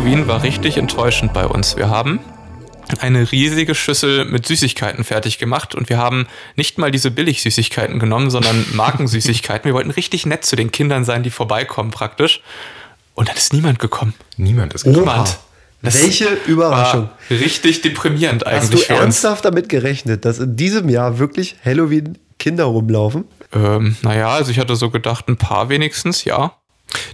Halloween war richtig enttäuschend bei uns. Wir haben eine riesige Schüssel mit Süßigkeiten fertig gemacht und wir haben nicht mal diese Billig-Süßigkeiten genommen, sondern Markensüßigkeiten. Wir wollten richtig nett zu den Kindern sein, die vorbeikommen praktisch. Und dann ist niemand gekommen. Niemand ist gekommen. Niemand. Das Welche Überraschung. war richtig deprimierend Hast du eigentlich für uns. ernsthaft damit gerechnet, dass in diesem Jahr wirklich Halloween Kinder rumlaufen? Ähm, naja, also ich hatte so gedacht, ein paar wenigstens, ja.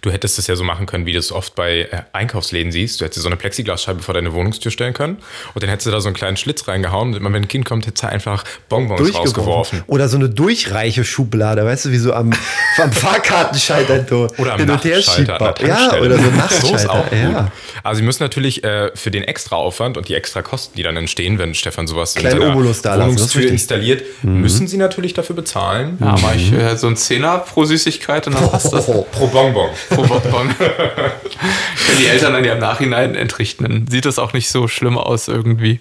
Du hättest es ja so machen können, wie du es oft bei äh, Einkaufsläden siehst. Du hättest so eine Plexiglasscheibe vor deine Wohnungstür stellen können und dann hättest du da so einen kleinen Schlitz reingehauen und immer wenn ein Kind kommt, hättest du einfach Bonbons rausgeworfen. Oder so eine durchreiche Schublade, weißt du, wie so am, am Fahrkartenschalter so Oder am hin und her Nachtschalter Ja, oder so ein So ist Nachtschalter. auch gut. ja. Also sie müssen natürlich äh, für den extra Aufwand und die extra Kosten, die dann entstehen, wenn Stefan sowas Kleinen in seiner Obolus da lassen, Wohnungstür richtig. installiert, Mhm. müssen sie natürlich dafür bezahlen. Ja, mach ich äh, so ein Zehner pro Süßigkeit und dann passt das. Pro Bonbon. Pro Bonbon. Wenn die Eltern dann ja im Nachhinein entrichten, dann sieht das auch nicht so schlimm aus irgendwie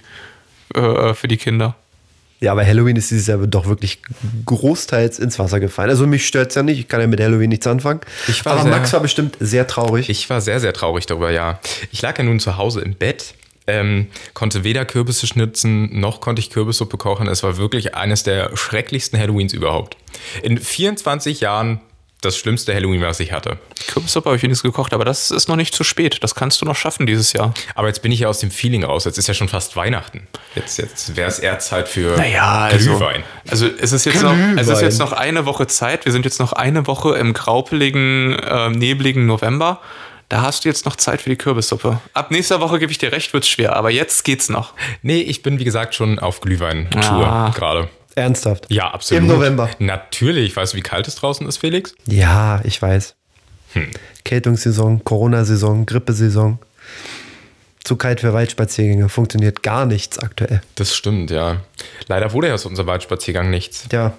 äh, für die Kinder. ja, aber Halloween ist dieses Jahr doch wirklich großteils ins Wasser gefallen. Also mich stört es ja nicht, ich kann ja mit Halloween nichts anfangen. Ich war aber sehr- Max war bestimmt sehr traurig. Ich war sehr, sehr traurig darüber, ja. Ich lag ja nun zu Hause im Bett, ähm, konnte weder Kürbisse schnitzen, noch konnte ich Kürbissuppe kochen. Es war wirklich eines der schrecklichsten Halloweens überhaupt. In 24 Jahren das schlimmste Halloween, was ich hatte. Kürbissuppe habe ich wenigstens gekocht, aber das ist noch nicht zu spät. Das kannst du noch schaffen dieses Jahr. Aber jetzt bin ich ja aus dem Feeling raus. Jetzt ist ja schon fast Weihnachten. Jetzt, jetzt wäre es eher Zeit für also, Glühwein. also es ist jetzt noch, es ist jetzt noch eine Woche Zeit. Wir sind jetzt noch eine Woche im graupeligen, äh, nebligen November. Da hast du jetzt noch Zeit für die Kürbissuppe. Ab nächster Woche gebe ich dir recht, wird's schwer, aber jetzt geht's noch. Nee, ich bin wie gesagt schon auf Glühwein-Tour Ah. gerade. Ernsthaft. Ja, absolut. Im November. Natürlich. Weißt du, wie kalt es draußen ist, Felix? Ja, ich weiß. Hm. Kältungssaison, Corona-Saison, Grippesaison. Zu kalt für Waldspaziergänge. Funktioniert gar nichts aktuell. Das stimmt, ja. Leider wurde ja aus unserem Waldspaziergang nichts. Ja.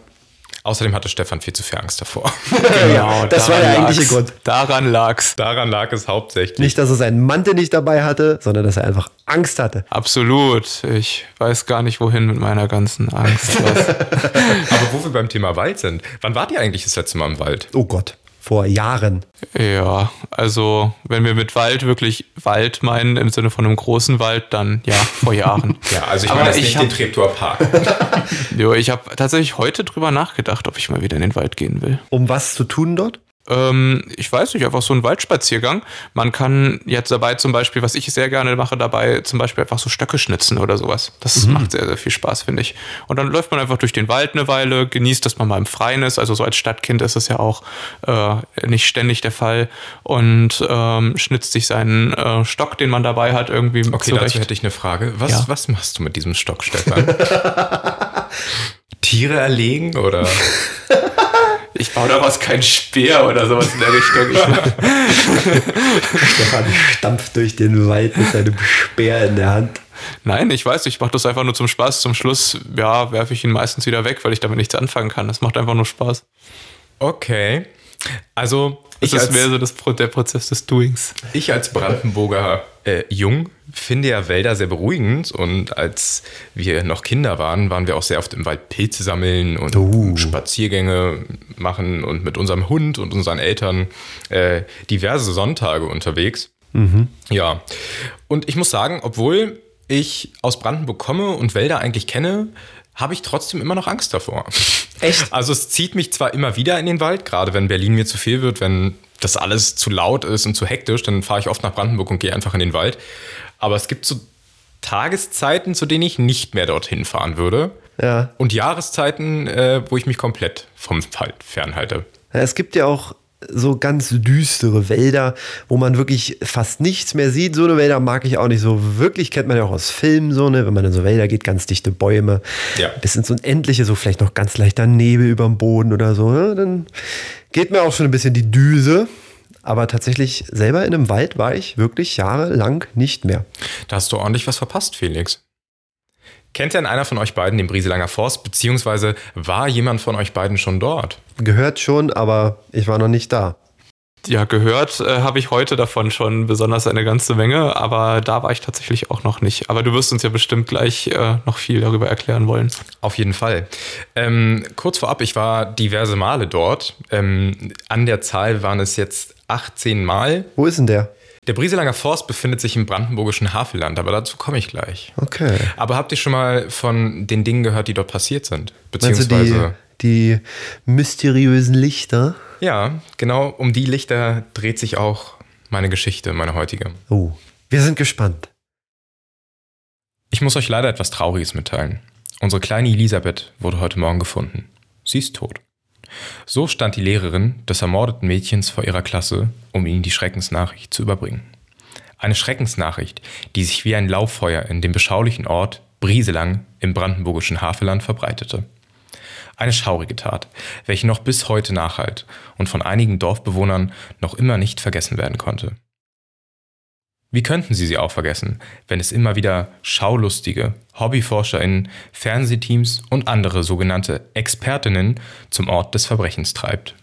Außerdem hatte Stefan viel zu viel Angst davor. Genau, das war der eigentliche. Grund. Daran lag's. Daran lag es hauptsächlich. Nicht, dass er seinen Mantel nicht dabei hatte, sondern dass er einfach Angst hatte. Absolut. Ich weiß gar nicht, wohin mit meiner ganzen Angst. Aber wo wir beim Thema Wald sind, wann wart ihr eigentlich das letzte Mal im Wald? Oh Gott. Vor Jahren. ja, also wenn wir mit Wald wirklich Wald meinen, im Sinne von einem großen Wald, dann ja, vor Jahren. Ja, also ich Aber meine jetzt ich nicht hab- den Treptower Park. jo, ich habe tatsächlich heute drüber nachgedacht, ob ich mal wieder in den Wald gehen will. Um was zu tun dort? Ähm, ich weiß nicht, einfach so ein Waldspaziergang. Man kann jetzt dabei zum Beispiel, was ich sehr gerne mache, dabei zum Beispiel einfach so Stöcke schnitzen oder sowas. Das macht sehr, sehr viel Spaß, finde ich. Und dann läuft man einfach durch den Wald eine Weile, genießt, dass man mal im Freien ist. Also so als Stadtkind ist es ja auch äh, nicht ständig der Fall. Und ähm, schnitzt sich seinen äh, Stock, den man dabei hat, irgendwie Okay, zurecht. dazu hätte ich eine Frage. Was, Ja. was machst du mit diesem Stock, Stefan? Tiere erlegen oder? Ich baue daraus keinen Speer oder sowas in der Richtung. Ich, Stefan stampft durch den Wald mit seinem Speer in der Hand. Nein, ich weiß, ich mache das einfach nur zum Spaß. Zum Schluss, ja, werfe ich ihn meistens wieder weg, weil ich damit nichts anfangen kann. Das macht einfach nur Spaß. Okay. Also, ich ist als, mehr so das, der Prozess des Doings. ich als Brandenburger äh, Jung finde ja Wälder sehr beruhigend und als wir noch Kinder waren, waren wir auch sehr oft im Wald Pilze sammeln und Oh. Spaziergänge machen und mit unserem Hund und unseren Eltern äh, diverse Sonntage unterwegs. Ja, und ich muss sagen, obwohl ich aus Brandenburg komme und Wälder eigentlich kenne, habe ich trotzdem immer noch Angst davor. Echt? Also es zieht mich zwar immer wieder in den Wald, gerade wenn Berlin mir zu viel wird, wenn das alles zu laut ist und zu hektisch, dann fahre ich oft nach Brandenburg und gehe einfach in den Wald. Aber es gibt so Tageszeiten, zu denen ich nicht mehr dorthin fahren würde. Ja. Und Jahreszeiten, äh, wo ich mich komplett vom Wald fernhalte. Ja, Es gibt ja auch so ganz düstere Wälder, wo man wirklich fast nichts mehr sieht. So eine Wälder mag ich auch nicht so wirklich. Kennt man ja auch aus Filmen so, ne? Wenn man in so Wälder geht, ganz dichte Bäume. Ja. Bis ins Unendliche, so vielleicht noch ganz leichter Nebel über dem Boden oder so. Ne? Dann geht mir auch schon ein bisschen die Düse. Aber tatsächlich selber in einem Wald war ich wirklich jahrelang nicht mehr. Da hast du ordentlich was verpasst, Felix. Kennt denn einer von euch beiden den Brieselanger Forst, beziehungsweise war jemand von euch beiden schon dort? Gehört schon, aber ich war noch nicht da. Ja, gehört äh, habe ich heute davon schon besonders eine ganze Menge, aber da war ich tatsächlich auch noch nicht. Aber du wirst uns ja bestimmt gleich äh, noch viel darüber erklären wollen. Auf jeden Fall. Ähm, kurz vorab, ich war diverse Male dort. Ähm, an der Zahl waren es jetzt 18 Mal. Wo ist denn der? Der Brieselanger Forst befindet sich im brandenburgischen Havelland, aber dazu komme ich gleich. Okay. Aber habt ihr schon mal von den Dingen gehört, die dort passiert sind? Meinst du die, die mysteriösen Lichter? Ja, genau um die Lichter dreht sich auch meine Geschichte, meine heutige. Oh, wir sind gespannt. Ich muss euch leider etwas Trauriges mitteilen. Unsere kleine Elisabeth wurde heute Morgen gefunden. Sie ist tot. So stand die Lehrerin des ermordeten Mädchens vor ihrer Klasse, um ihnen die Schreckensnachricht zu überbringen. Eine Schreckensnachricht, die sich wie ein Lauffeuer in dem beschaulichen Ort Brieselang im brandenburgischen Havelland verbreitete. Eine schaurige Tat, welche noch bis heute nachhalt und von einigen Dorfbewohnern noch immer nicht vergessen werden konnte. Wie könnten sie sie auch vergessen, wenn es immer wieder Schaulustige, HobbyforscherInnen, Fernsehteams und andere sogenannte Expertinnen zum Ort des Verbrechens treibt?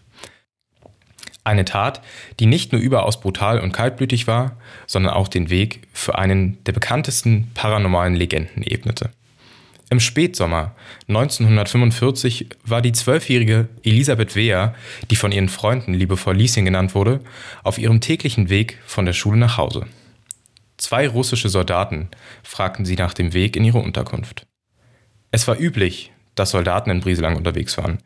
Eine Tat, die nicht nur überaus brutal und kaltblütig war, sondern auch den Weg für einen der bekanntesten paranormalen Legenden ebnete. Im Spätsommer 1945 war die zwölfjährige Elisabeth Wehr, die von ihren Freunden liebevoll Lieschen genannt wurde, auf ihrem täglichen Weg von der Schule nach Hause. Zwei russische Soldaten fragten sie nach dem Weg in ihre Unterkunft. Es war üblich, dass Soldaten in Brieselang unterwegs waren.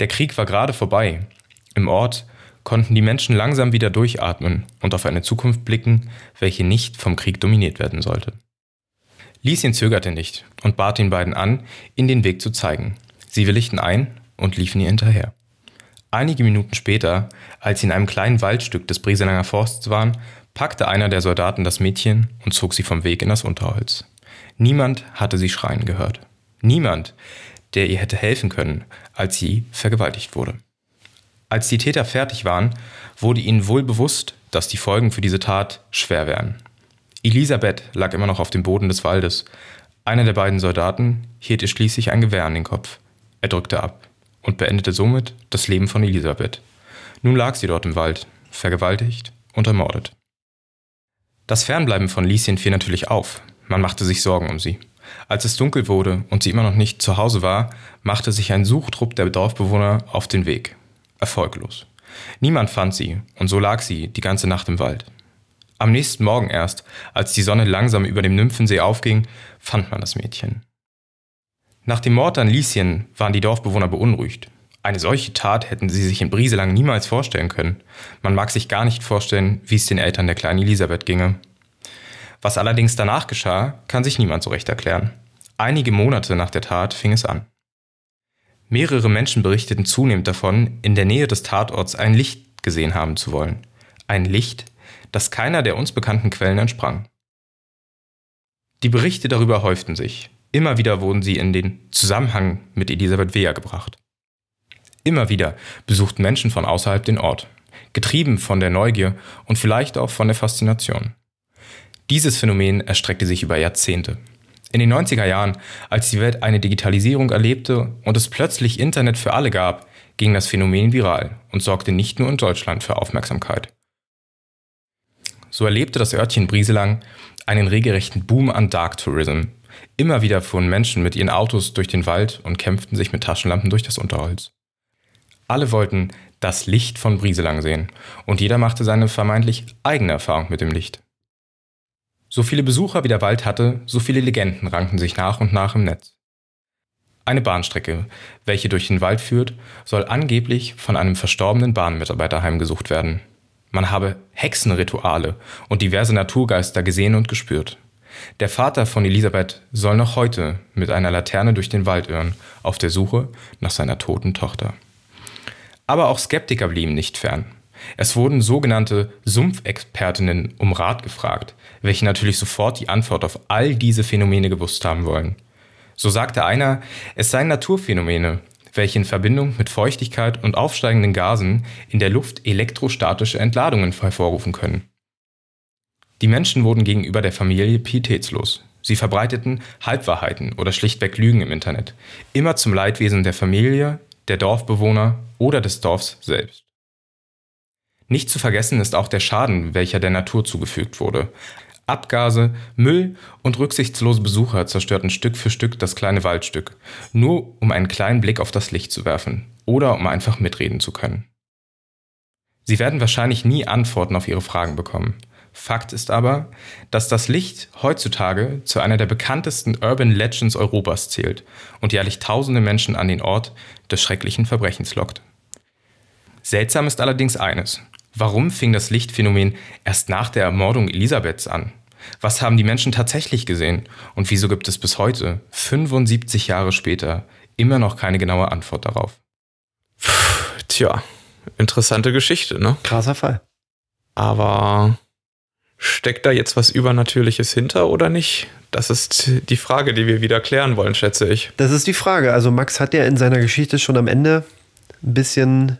Der Krieg war gerade vorbei. Im Ort konnten die Menschen langsam wieder durchatmen und auf eine Zukunft blicken, welche nicht vom Krieg dominiert werden sollte. Lieschen zögerte nicht und bat den beiden an, ihnen den Weg zu zeigen. Sie willigten ein und liefen ihr hinterher. Einige Minuten später, als sie in einem kleinen Waldstück des Brieselanger Forsts waren, packte einer der Soldaten das Mädchen und zog sie vom Weg in das Unterholz. Niemand hatte sie schreien gehört. Niemand, der ihr hätte helfen können, als sie vergewaltigt wurde. Als die Täter fertig waren, wurde ihnen wohl bewusst, dass die Folgen für diese Tat schwer wären. Elisabeth lag immer noch auf dem Boden des Waldes. Einer der beiden Soldaten hielt ihr schließlich ein Gewehr an den Kopf. Er drückte ab und beendete somit das Leben von Elisabeth. Nun lag sie dort im Wald, vergewaltigt und ermordet. Das Fernbleiben von Lieschen fiel natürlich auf. Man machte sich Sorgen um sie. Als es dunkel wurde und sie immer noch nicht zu Hause war, machte sich ein Suchtrupp der Dorfbewohner auf den Weg. Erfolglos. Niemand fand sie, und so lag sie die ganze Nacht im Wald. Am nächsten Morgen erst, als die Sonne langsam über dem Nymphensee aufging, fand man das Mädchen. Nach dem Mord an Lieschen waren die Dorfbewohner beunruhigt. Eine solche Tat hätten sie sich in Brieselang niemals vorstellen können. Man mag sich gar nicht vorstellen, wie es den Eltern der kleinen Elisabeth ginge. Was allerdings danach geschah, kann sich niemand so recht erklären. Einige Monate nach der Tat fing es an. Mehrere Menschen berichteten zunehmend davon, in der Nähe des Tatorts ein Licht gesehen haben zu wollen. Ein Licht, das keiner der uns bekannten Quellen entsprang. Die Berichte darüber häuften sich. Immer wieder wurden sie in den Zusammenhang mit Elisabeth Wehr gebracht. Immer wieder besuchten Menschen von außerhalb den Ort, getrieben von der Neugier und vielleicht auch von der Faszination. Dieses Phänomen erstreckte sich über Jahrzehnte. In den 90er Jahren, als die Welt eine Digitalisierung erlebte und es plötzlich Internet für alle gab, ging das Phänomen viral und sorgte nicht nur in Deutschland für Aufmerksamkeit. So erlebte das Örtchen Brieselang einen regelrechten Boom an Dark Tourism, Immer wieder fuhren Menschen mit ihren Autos durch den Wald und kämpften sich mit Taschenlampen durch das Unterholz. Alle wollten das Licht von Brieselang sehen und jeder machte seine vermeintlich eigene Erfahrung mit dem Licht. So viele Besucher wie der Wald hatte, so viele Legenden rankten sich nach und nach im Netz. Eine Bahnstrecke, welche durch den Wald führt, soll angeblich von einem verstorbenen Bahnmitarbeiter heimgesucht werden. Man habe Hexenrituale und diverse Naturgeister gesehen und gespürt. Der Vater von Elisabeth soll noch heute mit einer Laterne durch den Wald irren, auf der Suche nach seiner toten Tochter. Aber auch Skeptiker blieben nicht fern. Es wurden sogenannte Sumpfexpertinnen um Rat gefragt, welche natürlich sofort die Antwort auf all diese Phänomene gewusst haben wollen. So sagte einer, es seien Naturphänomene, welche in Verbindung mit Feuchtigkeit und aufsteigenden Gasen in der Luft elektrostatische Entladungen hervorrufen können. Die Menschen wurden gegenüber der Familie pietätslos. Sie verbreiteten Halbwahrheiten oder schlichtweg Lügen im Internet, immer zum Leidwesen der Familie, der Dorfbewohner oder des Dorfs selbst. Nicht zu vergessen ist auch der Schaden, welcher der Natur zugefügt wurde. Abgase, Müll und rücksichtslose Besucher zerstörten Stück für Stück das kleine Waldstück, nur um einen kleinen Blick auf das Licht zu werfen oder um einfach mitreden zu können. Sie werden wahrscheinlich nie Antworten auf ihre Fragen bekommen. Fakt ist aber, dass das Licht heutzutage zu einer der bekanntesten Urban Legends Europas zählt und jährlich tausende Menschen an den Ort des schrecklichen Verbrechens lockt. Seltsam ist allerdings eines. Warum fing das Lichtphänomen erst nach der Ermordung Elisabeths an? Was haben die Menschen tatsächlich gesehen? Und wieso gibt es bis heute, 75 Jahre später, immer noch keine genaue Antwort darauf? Tja, interessante Geschichte, ne? Krasser Fall. Aber steckt da jetzt was Übernatürliches hinter oder nicht? Das ist die Frage, die wir wieder klären wollen, schätze ich. Das ist die Frage. Also Max hat ja in seiner Geschichte schon am Ende ein bisschen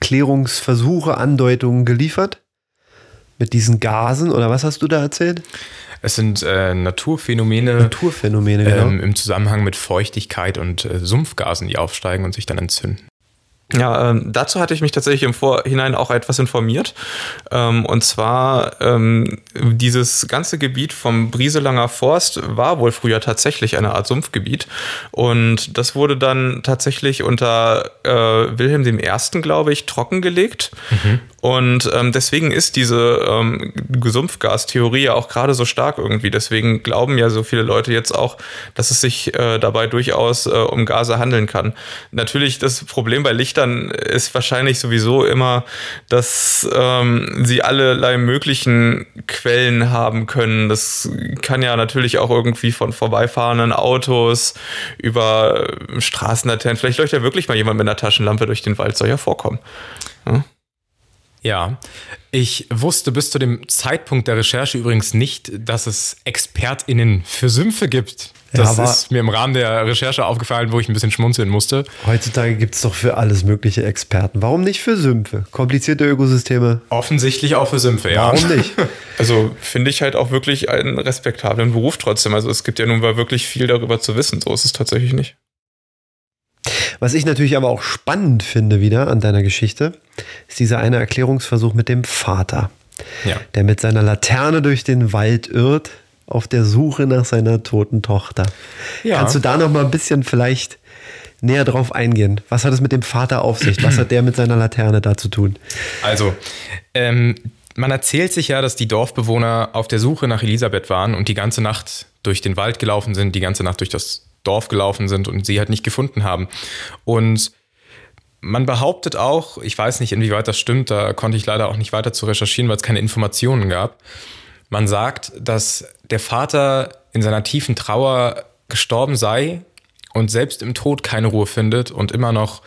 Klärungsversuche, Andeutungen geliefert. Mit diesen Gasen oder was hast du da erzählt? Es sind äh, Naturphänomene, Naturphänomene genau. ähm, im Zusammenhang mit Feuchtigkeit und äh, Sumpfgasen, die aufsteigen und sich dann entzünden. Ja, ähm, dazu hatte ich mich tatsächlich im Vorhinein auch etwas informiert. Ähm, und zwar, ähm, dieses ganze Gebiet vom Brieselanger Forst war wohl früher tatsächlich eine Art Sumpfgebiet. Und das wurde dann tatsächlich unter äh, Wilhelm I., glaube ich, trockengelegt. Mhm. Und ähm, deswegen ist diese ähm, Sumpfgastheorie ja auch gerade so stark irgendwie. Deswegen glauben ja so viele Leute jetzt auch, dass es sich äh, dabei durchaus äh, um Gase handeln kann. Natürlich, das Problem bei Lichtern ist wahrscheinlich sowieso immer, dass ähm, sie allerlei möglichen Quellen haben können. Das kann ja natürlich auch irgendwie von vorbeifahrenden Autos über Straßenlaternen. Vielleicht leuchtet ja wirklich mal jemand mit einer Taschenlampe durch den Wald, soll ja vorkommen. Ja? Ja, ich wusste bis zu dem Zeitpunkt der Recherche übrigens nicht, dass es ExpertInnen für Sümpfe gibt. Das ja, ist mir im Rahmen der Recherche aufgefallen, wo ich ein bisschen schmunzeln musste. Heutzutage gibt es doch für alles mögliche Experten. Warum nicht für Sümpfe? Komplizierte Ökosysteme? Offensichtlich auch für Sümpfe, ja. Warum nicht? Also finde ich halt auch wirklich einen respektablen Beruf trotzdem. Also es gibt ja nun mal wirklich viel darüber zu wissen. So ist es tatsächlich nicht. Was ich natürlich aber auch spannend finde wieder an deiner Geschichte, ist dieser eine Erklärungsversuch mit dem Vater, ja. der mit seiner Laterne durch den Wald irrt auf der Suche nach seiner toten Tochter. Ja. Kannst du da noch mal ein bisschen vielleicht näher drauf eingehen? Was hat es mit dem Vater auf sich? Was hat der mit seiner Laterne da zu tun? Also, ähm, man erzählt sich ja, dass die Dorfbewohner auf der Suche nach Elisabeth waren und die ganze Nacht durch den Wald gelaufen sind, die ganze Nacht durch das Dorf gelaufen sind und sie halt nicht gefunden haben. Und man behauptet auch, ich weiß nicht, inwieweit das stimmt, da konnte ich leider auch nicht weiter zu recherchieren, weil es keine Informationen gab. Man sagt, dass der Vater in seiner tiefen Trauer gestorben sei und selbst im Tod keine Ruhe findet und immer noch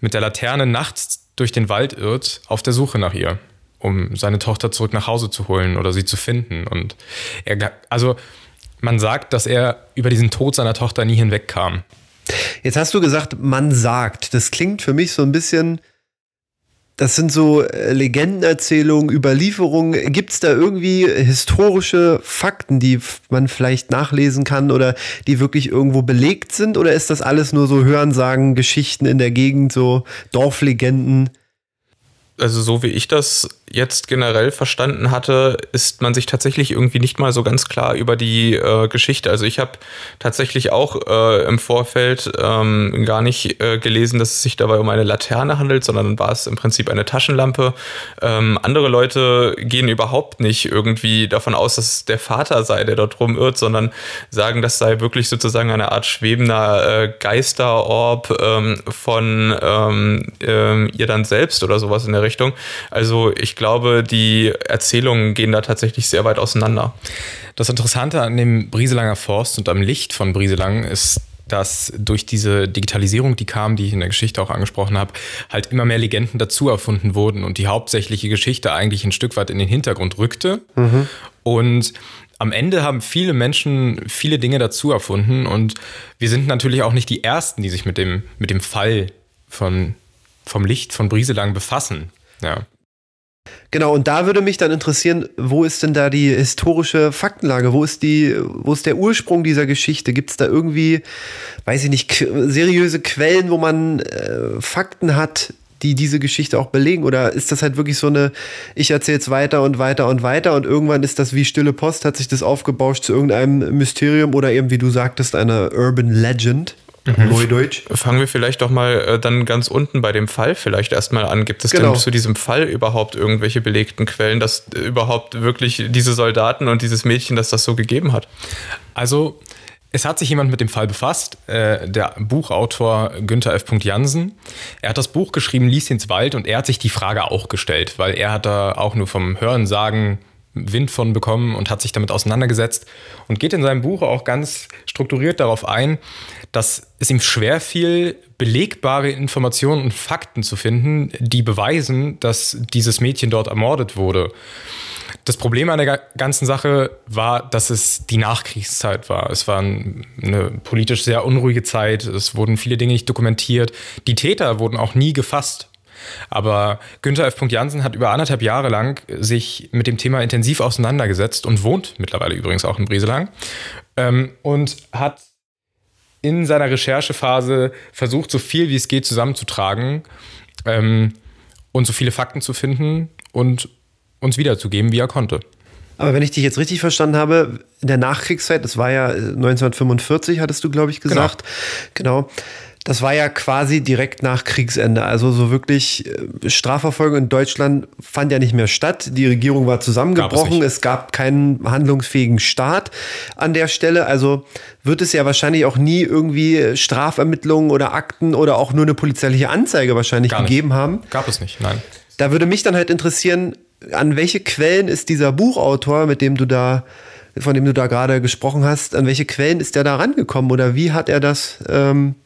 mit der Laterne nachts durch den Wald irrt auf der Suche nach ihr, um seine Tochter zurück nach Hause zu holen oder sie zu finden. Und er, also man sagt, dass er über diesen Tod seiner Tochter nie hinwegkam. Jetzt hast du gesagt, man sagt. Das klingt für mich so ein bisschen. Das sind so äh, Legendenerzählungen, Überlieferungen. Gibt es da irgendwie historische Fakten, die man vielleicht nachlesen kann oder die wirklich irgendwo belegt sind? Oder ist das alles nur so Hörensagen, Geschichten in der Gegend, so Dorflegenden? Also so wie ich das jetzt generell verstanden hatte, ist man sich tatsächlich irgendwie nicht mal so ganz klar über die äh, Geschichte. Also ich habe tatsächlich auch äh, im Vorfeld ähm, gar nicht äh, gelesen, dass es sich dabei um eine Laterne handelt, sondern war es im Prinzip eine Taschenlampe. Ähm, andere Leute gehen überhaupt nicht irgendwie davon aus, dass es der Vater sei, der dort rumirrt, sondern sagen, das sei wirklich sozusagen eine Art schwebender äh, Geisterorb ähm, von ähm, äh, ihr dann selbst oder sowas in der Richtung. Also ich glaube, die Erzählungen gehen da tatsächlich sehr weit auseinander. Das Interessante an dem Brieselanger Forst und am Licht von Brieselang ist, dass durch diese Digitalisierung, die kam, die ich in der Geschichte auch angesprochen habe, halt immer mehr Legenden dazu erfunden wurden und die hauptsächliche Geschichte eigentlich ein Stück weit in den Hintergrund rückte. Mhm. Und am Ende haben viele Menschen viele Dinge dazu erfunden und wir sind natürlich auch nicht die Ersten, die sich mit dem, mit dem Fall von, vom Licht von Brieselang befassen. Ja. Genau, und da würde mich dann interessieren, wo ist denn da die historische Faktenlage? Wo ist die, wo ist der Ursprung dieser Geschichte? Gibt es da irgendwie, weiß ich nicht, seriöse Quellen, wo man äh, Fakten hat, die diese Geschichte auch belegen? Oder ist das halt wirklich so eine, ich erzähle es weiter und weiter und weiter und irgendwann ist das wie stille Post, hat sich das aufgebauscht zu irgendeinem Mysterium oder eben, wie du sagtest, einer Urban Legend? Mhm. Neudeutsch. Fangen wir vielleicht doch mal äh, dann ganz unten bei dem Fall vielleicht erstmal an. Gibt es genau. denn zu diesem Fall überhaupt irgendwelche belegten Quellen, dass äh, überhaupt wirklich diese Soldaten und dieses Mädchen, dass das so gegeben hat? Also es hat sich jemand mit dem Fall befasst, äh, der Buchautor Günther F. Jansen. Er hat das Buch geschrieben, Lieschens Wald, und er hat sich die Frage auch gestellt, weil er hat da auch nur vom Hören sagen Wind von bekommen und hat sich damit auseinandergesetzt und geht in seinem Buch auch ganz strukturiert darauf ein, dass es ihm schwer fiel, belegbare Informationen und Fakten zu finden, die beweisen, dass dieses Mädchen dort ermordet wurde. Das Problem an der ganzen Sache war, dass es die Nachkriegszeit war. Es war eine politisch sehr unruhige Zeit. Es wurden viele Dinge nicht dokumentiert. Die Täter wurden auch nie gefasst. Aber Günther F. Jansen hat über anderthalb Jahre lang sich mit dem Thema intensiv auseinandergesetzt und wohnt mittlerweile übrigens auch in Brieselang ähm, und hat in seiner Recherchephase versucht, so viel wie es geht zusammenzutragen ähm, und so viele Fakten zu finden und uns wiederzugeben, wie er konnte. Aber wenn ich dich jetzt richtig verstanden habe, in der Nachkriegszeit, das war ja 1945, hattest du, glaube ich, gesagt. Genau. genau das war ja quasi direkt nach Kriegsende. Also so wirklich äh, Strafverfolgung in Deutschland fand ja nicht mehr statt. Die Regierung war zusammengebrochen. Gab es, es, gab keinen handlungsfähigen Staat an der Stelle. Also wird es ja wahrscheinlich auch nie irgendwie Strafermittlungen oder Akten oder auch nur eine polizeiliche Anzeige wahrscheinlich gegeben haben. Gab es nicht, nein. Da würde mich dann halt interessieren, an welche Quellen ist dieser Buchautor, mit dem du da von dem du da gerade gesprochen hast, an welche Quellen ist der da rangekommen oder wie hat er das ähm,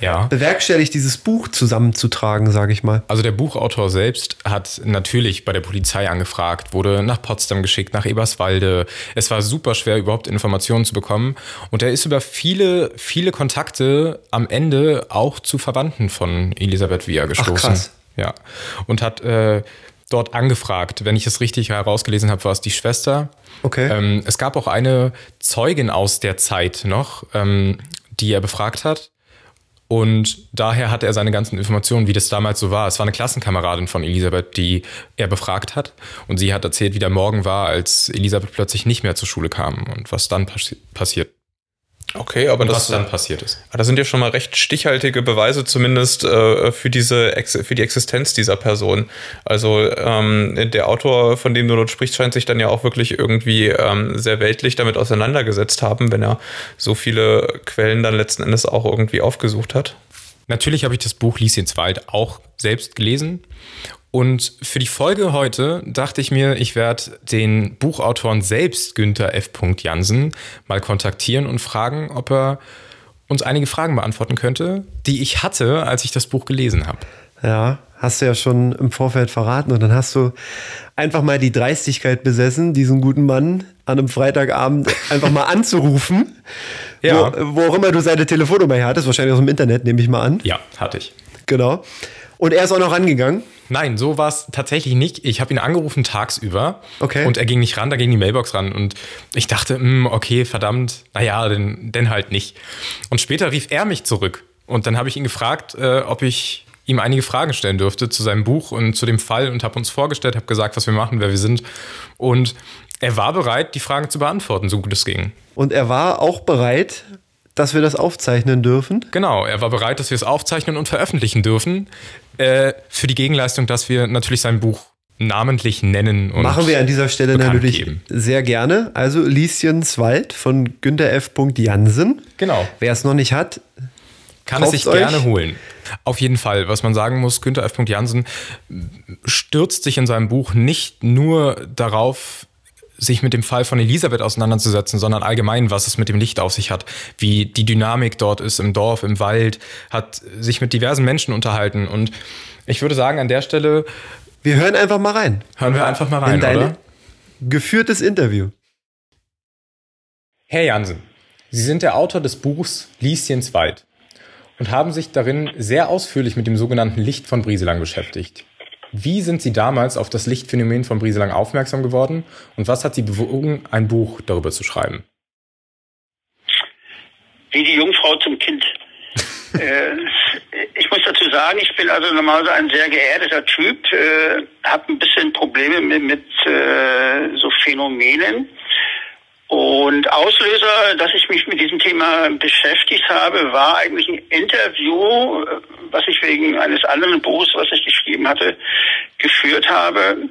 ja. bewerkstelligt, dieses Buch zusammenzutragen, sage ich mal. Also der Buchautor selbst hat natürlich bei der Polizei angefragt, wurde nach Potsdam geschickt, nach Eberswalde. Es war super schwer, überhaupt Informationen zu bekommen. Und er ist über viele, viele Kontakte am Ende auch zu Verwandten von Elisabeth Via gestoßen. Ach, krass. Ja. Und hat äh, dort angefragt. Wenn ich es richtig herausgelesen habe, war es die Schwester. Okay. Ähm, es gab auch eine Zeugin aus der Zeit noch, ähm, die er befragt hat. Und daher hatte er seine ganzen Informationen, wie das damals so war. Es war eine Klassenkameradin von Elisabeth, die er befragt hat. Und sie hat erzählt, wie der Morgen war, als Elisabeth plötzlich nicht mehr zur Schule kam und was dann passi passiert Okay, aber und das, was dann passiert ist. Das sind ja schon mal recht stichhaltige Beweise, zumindest äh, für diese für die Existenz dieser Person. Also ähm, der Autor, von dem du dort sprichst, scheint sich dann ja auch wirklich irgendwie ähm, sehr weltlich damit auseinandergesetzt haben, wenn er so viele Quellen dann letzten Endes auch irgendwie aufgesucht hat. Natürlich habe ich das Buch Lieschens Wald auch selbst gelesen und für die Folge heute dachte ich mir, ich werde den Buchautoren selbst, Günther F. Jansen, mal kontaktieren und fragen, ob er uns einige Fragen beantworten könnte, die ich hatte, als ich das Buch gelesen habe. Ja, hast du ja schon im Vorfeld verraten und dann hast du einfach mal die Dreistigkeit besessen, diesen guten Mann an einem Freitagabend einfach mal anzurufen. Ja. Wo, wo auch immer du seine Telefonnummer her hattest, wahrscheinlich aus dem Internet, nehme ich mal an. Ja, hatte ich. Genau. Und er ist auch noch rangegangen? Nein, so war es tatsächlich nicht. Ich habe ihn angerufen tagsüber okay. und er ging nicht ran, da ging die Mailbox ran. Und ich dachte, mh, hm, okay, verdammt, naja, denn, denn halt nicht. Und später rief er mich zurück. Und dann habe ich ihn gefragt, äh, ob ich ihm einige Fragen stellen dürfte zu seinem Buch und zu dem Fall und habe uns vorgestellt, habe gesagt, was wir machen, wer wir sind. Und er war bereit, die Fragen zu beantworten, so gut es ging. Und er war auch bereit, dass wir das aufzeichnen dürfen? Genau, er war bereit, dass wir es aufzeichnen und veröffentlichen dürfen. Äh, für die Gegenleistung, dass wir natürlich sein Buch namentlich nennen. Und Machen wir an dieser Stelle natürlich geben. sehr gerne. Also Lieschens Wald von Günter F. Jansen. Genau. Wer es noch nicht hat, kann es sich euch. gerne holen. Auf jeden Fall, was man sagen muss, Günter F. Jansen stürzt sich in seinem Buch nicht nur darauf, sich mit dem Fall von Elisabeth auseinanderzusetzen, sondern allgemein, was es mit dem Licht auf sich hat, wie die Dynamik dort ist im Dorf, im Wald, hat sich mit diversen Menschen unterhalten. Und ich würde sagen, an der Stelle. Wir hören einfach mal rein. Hören wir einfach mal rein, In dein oder? Geführtes Interview. Herr Jansen, Sie sind der Autor des Buchs Lieschens Wald und haben sich darin sehr ausführlich mit dem sogenannten Licht von Brieselang beschäftigt. Wie sind Sie damals auf das Lichtphänomen von Brieselang aufmerksam geworden und was hat Sie bewogen, ein Buch darüber zu schreiben? Wie die Jungfrau zum Kind. äh, ich muss dazu sagen, ich bin also normalerweise ein sehr geerdeter Typ, äh, habe ein bisschen Probleme mit, mit äh, so Phänomenen Und Auslöser, dass ich mich mit diesem Thema beschäftigt habe, war eigentlich ein Interview, was ich wegen eines anderen Buchs, was ich geschrieben hatte, geführt habe.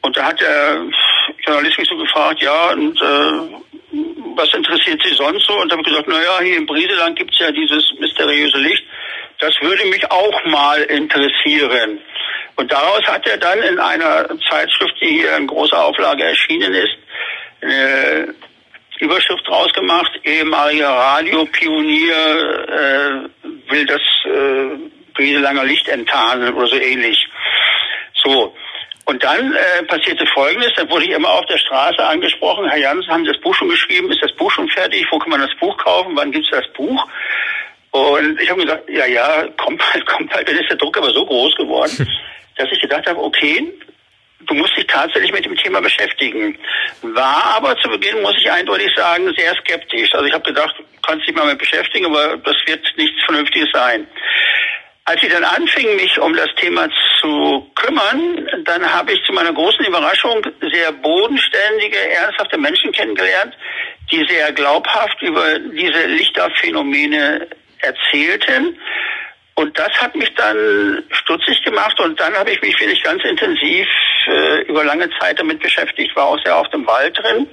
Und da hat der Journalist mich so gefragt, ja, und äh, was interessiert Sie sonst so? Und habe gesagt, naja, hier in Brieseland gibt's ja dieses mysteriöse Licht. Das würde mich auch mal interessieren. Und daraus hat er dann in einer Zeitschrift, die hier in großer Auflage erschienen ist, Überschrift rausgemacht, ehemaliger Radiopionier äh, will das äh, Brieselanger Licht enttarnen oder so ähnlich. So. Und dann äh, passierte Folgendes, da wurde ich immer auf der Straße angesprochen, Herr Jansen, haben Sie das Buch schon geschrieben? Ist das Buch schon fertig? Wo kann man das Buch kaufen? Wann gibt's das Buch? Und ich habe gesagt, ja, ja, kommt halt, kommt halt. Dann ist der Druck aber so groß geworden, dass ich gedacht habe, okay, du musst dich tatsächlich mit dem Thema beschäftigen. War aber zu Beginn, muss ich eindeutig sagen, sehr skeptisch. Also ich habe gedacht, kannst dich mal mit beschäftigen, aber das wird nichts Vernünftiges sein. Als ich dann anfing, mich um das Thema zu kümmern, dann habe ich zu meiner großen Überraschung sehr bodenständige, ernsthafte Menschen kennengelernt, die sehr glaubhaft über diese Lichterphänomene erzählten und das hat mich dann stutzig gemacht und dann habe ich mich wirklich ganz intensiv äh, über lange Zeit damit beschäftigt, war auch sehr auf dem Wald drin.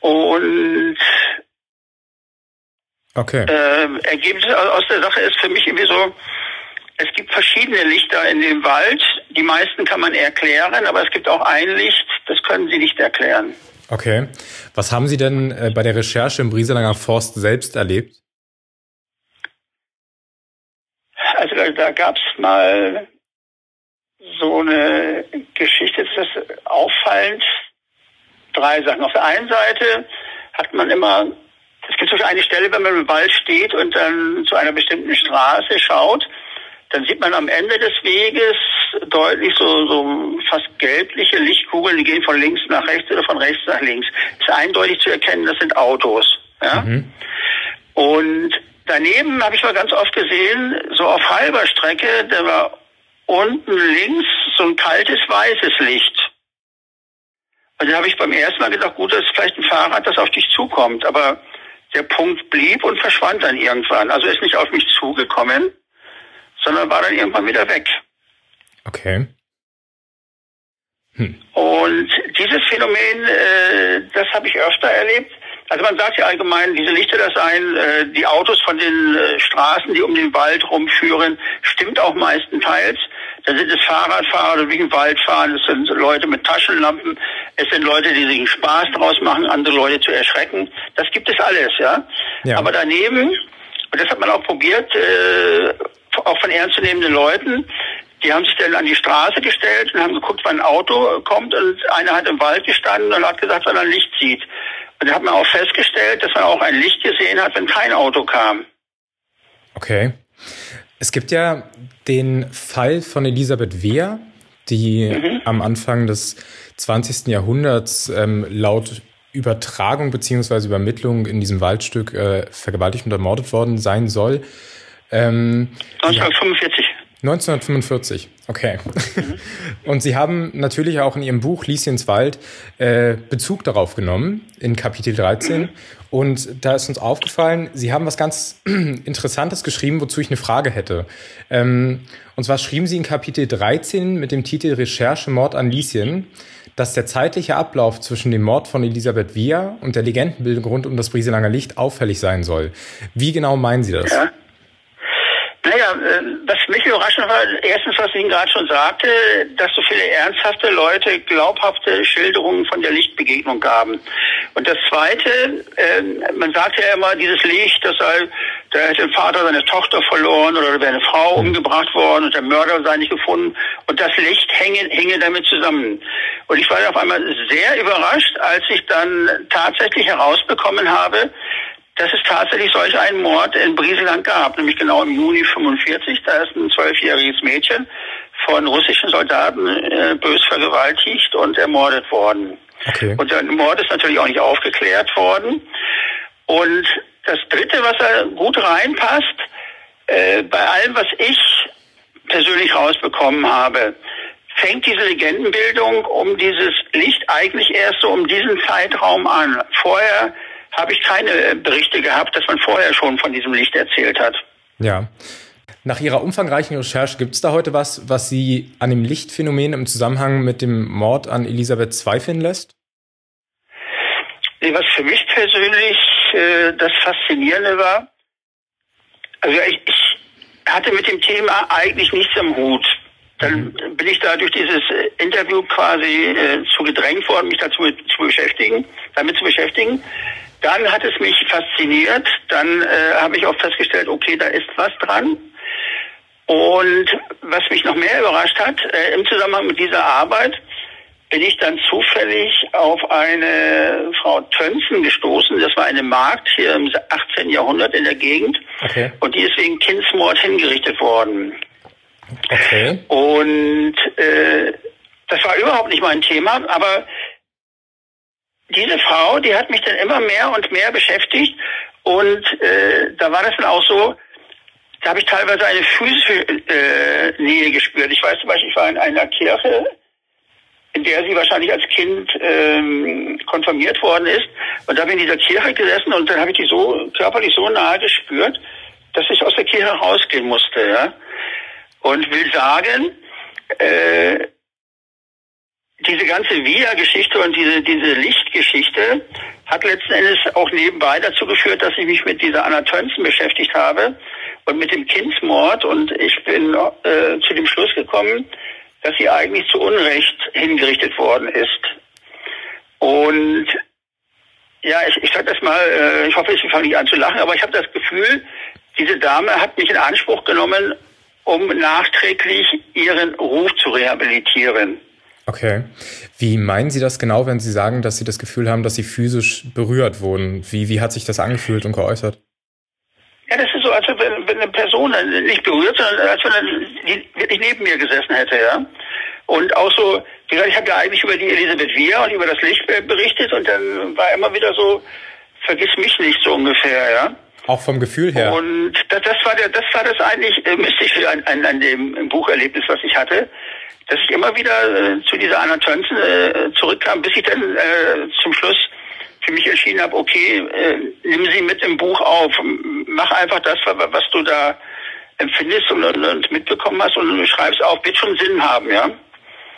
Und okay. äh, Ergebnis aus der Sache ist für mich irgendwie so, es gibt verschiedene Lichter in dem Wald. Die meisten kann man erklären, aber es gibt auch ein Licht, das können Sie nicht erklären. Okay. Was haben Sie denn äh, bei der Recherche im Brieselanger Forst selbst erlebt? Also da, da gab es mal so eine Geschichte, das ist auffallend. Drei Sachen. Auf der einen Seite hat man immer, es gibt so eine Stelle, wenn man im Wald steht und dann zu einer bestimmten Straße schaut, dann sieht man am Ende des Weges deutlich so, so fast gelbliche Lichtkugeln, die gehen von links nach rechts oder von rechts nach links. Ist eindeutig zu erkennen, das sind Autos. Ja? Mhm. Und Daneben habe ich mal ganz oft gesehen, so auf halber Strecke, da war unten links so ein kaltes weißes Licht. Und da habe ich beim ersten Mal gedacht, gut, das ist vielleicht ein Fahrrad, das auf dich zukommt. Aber der Punkt blieb und verschwand dann irgendwann. Also ist nicht auf mich zugekommen, sondern war dann irgendwann wieder weg. Okay. Hm. Und dieses Phänomen, äh, das habe ich öfter erlebt. Also man sagt ja allgemein, diese Lichter, das seien äh, die Autos von den äh, Straßen, die um den Wald rumführen, stimmt auch meistenteils. Dann sind es Fahrradfahrer, die durch den Wald fahren, es sind Leute mit Taschenlampen, es sind Leute, die sich einen Spaß draus machen, andere Leute zu erschrecken. Das gibt es alles, ja. ja. Aber daneben, und das hat man auch probiert, äh, auch von ernstzunehmenden Leuten, die haben sich dann an die Straße gestellt und haben geguckt, wann ein Auto kommt und einer hat im Wald gestanden und hat gesagt, wann er ein Licht sieht. Und da hat man auch festgestellt, dass man auch ein Licht gesehen hat, wenn kein Auto kam. Okay. Es gibt ja den Fall von Elisabeth Wehr, die mhm. am Anfang des 20. Jahrhunderts ähm, laut Übertragung beziehungsweise Übermittlung in diesem Waldstück äh, vergewaltigt und ermordet worden sein soll. Ähm, 1945. 1945, okay. Und Sie haben natürlich auch in Ihrem Buch Lieschens Wald äh, Bezug darauf genommen, in Kapitel 13. Mhm. Und da ist uns aufgefallen, Sie haben was ganz Interessantes geschrieben, wozu ich eine Frage hätte. Ähm, und zwar schrieben Sie in Kapitel 13 mit dem Titel Recherche Mord an Lieschen, dass der zeitliche Ablauf zwischen dem Mord von Elisabeth Via und der Legendenbildung rund um das Brieselanger Licht auffällig sein soll. Wie genau meinen Sie das? Ja. Naja, äh, was mich überraschend war, erstens, was ich Ihnen gerade schon sagte, dass so viele ernsthafte Leute glaubhafte Schilderungen von der Lichtbegegnung gaben. Und das Zweite, äh, man sagt ja immer, dieses Licht, das sei, da hätte ein Vater seine Tochter verloren oder da wäre eine Frau mhm. umgebracht worden und der Mörder sei nicht gefunden. Und das Licht hänge, hänge damit zusammen. Und ich war auf einmal sehr überrascht, als ich dann tatsächlich herausbekommen habe, dass es tatsächlich solch einen Mord in Brieseland gab, nämlich genau im Juni 45. Da ist ein zwölfjähriges Mädchen von russischen Soldaten äh, bös vergewaltigt und ermordet worden. Okay. Und der Mord ist natürlich auch nicht aufgeklärt worden. Und das Dritte, was da gut reinpasst, äh, bei allem, was ich persönlich rausbekommen habe, fängt diese Legendenbildung um dieses Licht eigentlich erst so um diesen Zeitraum an. Vorher habe ich keine Berichte gehabt, dass man vorher schon von diesem Licht erzählt hat. Ja. Nach Ihrer umfangreichen Recherche gibt es da heute was, was Sie an dem Lichtphänomen im Zusammenhang mit dem Mord an Elisabeth zweifeln lässt? Was für mich persönlich äh, das Faszinierende war, also ich, ich hatte mit dem Thema eigentlich nichts am Hut. Dann mhm. bin ich da durch dieses Interview quasi äh, zu gedrängt worden, mich dazu zu beschäftigen, damit zu beschäftigen. Dann hat es mich fasziniert. Dann äh, habe ich auch festgestellt, okay, da ist was dran. Und was mich noch mehr überrascht hat, äh, im Zusammenhang mit dieser Arbeit, bin ich dann zufällig auf eine Frau Tönzen gestoßen. Das war eine Magd hier im 18. Jahrhundert in der Gegend. Okay. Und die ist wegen Kindsmord hingerichtet worden. Okay. Und äh, das war überhaupt nicht mein Thema, aber diese Frau, die hat mich dann immer mehr und mehr beschäftigt und äh, da war das dann auch so, da habe ich teilweise eine physische äh, Nähe gespürt. Ich weiß zum Beispiel, ich war in einer Kirche, in der sie wahrscheinlich als Kind ähm, konfirmiert worden ist. Und da habe ich in dieser Kirche gesessen und dann habe ich die so körperlich so nahe gespürt, dass ich aus der Kirche rausgehen musste. Ja? Und will sagen, äh, diese ganze Via-Geschichte und diese, diese Lichtgeschichte hat letzten Endes auch nebenbei dazu geführt, dass ich mich mit dieser Anna Tönzen beschäftigt habe und mit dem Kindsmord. Und ich bin äh, zu dem Schluss gekommen, dass sie eigentlich zu Unrecht hingerichtet worden ist. Und ja, ich, ich sage das mal, äh, ich hoffe, ich fange nicht an zu lachen, aber ich habe das Gefühl, diese Dame hat mich in Anspruch genommen, um nachträglich ihren Ruf zu rehabilitieren. Okay. Wie meinen Sie das genau, wenn Sie sagen, dass Sie das Gefühl haben, dass Sie physisch berührt wurden? Wie, wie hat sich das angefühlt und geäußert? Ja, das ist so, als wenn, wenn eine Person nicht berührt, sondern als wenn die wirklich neben mir gesessen hätte, ja. Und auch so, wie gesagt, ich habe ja eigentlich über die Elisabeth Wehr und über das Licht berichtet und dann war immer wieder so, vergiss mich nicht so ungefähr, ja. Auch vom Gefühl her. Und das, das war der, das war das eigentlich äh, Mystische an, an, an dem Bucherlebnis, was ich hatte dass ich immer wieder äh, zu dieser Anna Tönzen äh, zurückkam, bis ich dann äh, zum Schluss für mich entschieden habe, okay, äh, nimm sie mit im Buch auf, mach einfach das, was du da empfindest und, und, mitbekommen hast und schreib es auf, wird schon Sinn haben, ja.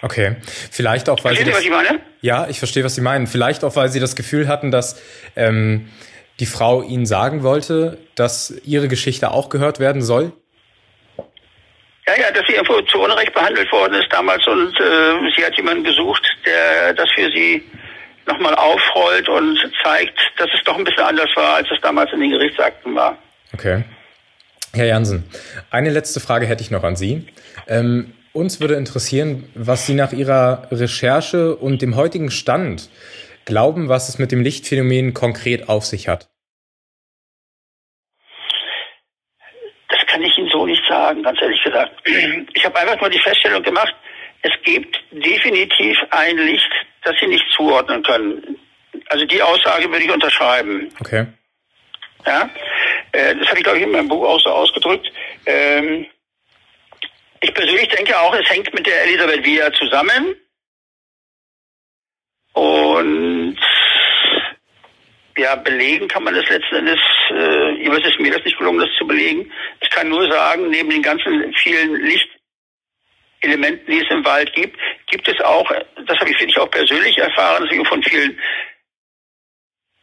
Okay, vielleicht auch, weil Sie das, was ich meine? Ja, ich verstehe, was Sie meinen. Vielleicht auch, weil Sie das Gefühl hatten, dass ähm, die Frau Ihnen sagen wollte, dass Ihre Geschichte auch gehört werden soll. Ja, ja, dass sie irgendwo zu Unrecht behandelt worden ist damals und äh, sie hat jemanden gesucht, der das für sie nochmal aufrollt und zeigt, dass es doch ein bisschen anders war, als es damals in den Gerichtsakten war. Okay. Herr Jansen, eine letzte Frage hätte ich noch an Sie. Ähm, uns würde interessieren, was Sie nach Ihrer Recherche und dem heutigen Stand glauben, was es mit dem Lichtphänomen konkret auf sich hat. Sagen, ganz ehrlich gesagt. Ich habe einfach nur die Feststellung gemacht, es gibt definitiv ein Licht, das Sie nicht zuordnen können. Also die Aussage würde ich unterschreiben. Okay. Ja, äh, das habe ich, glaube ich, in meinem Buch auch so ausgedrückt. Ähm, ich persönlich denke auch, es hängt mit der Elisabeth Via zusammen. Und ja, belegen kann man das letzten Endes, äh, jeweils ist mir das nicht gelungen, das zu belegen. Ich kann nur sagen, neben den ganzen vielen Lichtelementen, die es im Wald gibt, gibt es auch, das habe ich wirklich auch persönlich erfahren, dass ich von vielen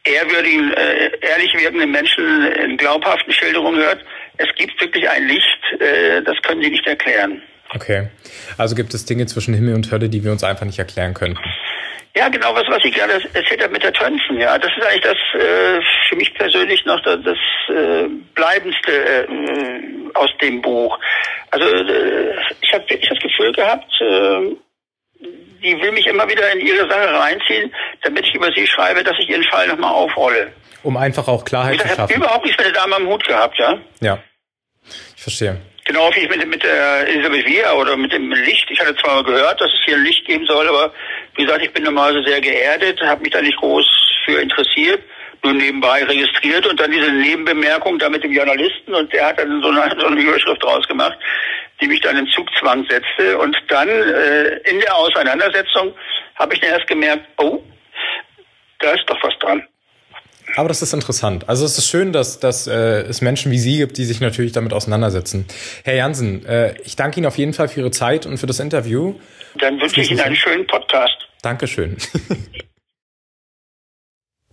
ehrwürdigen, äh, ehrlich wirkenden Menschen in glaubhaften Schilderungen hört, es gibt wirklich ein Licht, äh, das können sie nicht erklären. Okay. Also gibt es Dinge zwischen Himmel und Hölle, die wir uns einfach nicht erklären können. Ja, genau, was, was ich gerade erzählt habe mit der Tönzen, ja. Das ist eigentlich das äh, für mich persönlich noch das, das äh, Bleibendste äh, aus dem Buch. Also äh, ich habe wirklich das Gefühl gehabt, äh, die will mich immer wieder in ihre Sache reinziehen, damit ich über sie schreibe, dass ich ihren Fall nochmal aufrolle. Um einfach auch Klarheit zu schaffen. Ich habe überhaupt nichts mit der Dame am Hut gehabt, ja. Ja, ich verstehe. Genau wie ich mit, mit der Elisabeth Wehr oder mit dem Licht. Ich hatte zwar mal gehört, dass es hier ein Licht geben soll, aber wie gesagt, ich bin normalerweise sehr geerdet, habe mich da nicht groß für interessiert, nur nebenbei registriert und dann diese Nebenbemerkung da mit dem Journalisten und der hat dann so eine, so eine Überschrift draus gemacht, die mich dann in Zugzwang setzte. Und dann äh, in der Auseinandersetzung habe ich dann erst gemerkt, oh, da ist doch was dran. Aber das ist interessant. Also es ist schön, dass, dass äh, es Menschen wie Sie gibt, die sich natürlich damit auseinandersetzen. Herr Jansen, äh, ich danke Ihnen auf jeden Fall für Ihre Zeit und für das Interview. Dann wünsche ich Ihnen einen schönen Podcast. Dankeschön.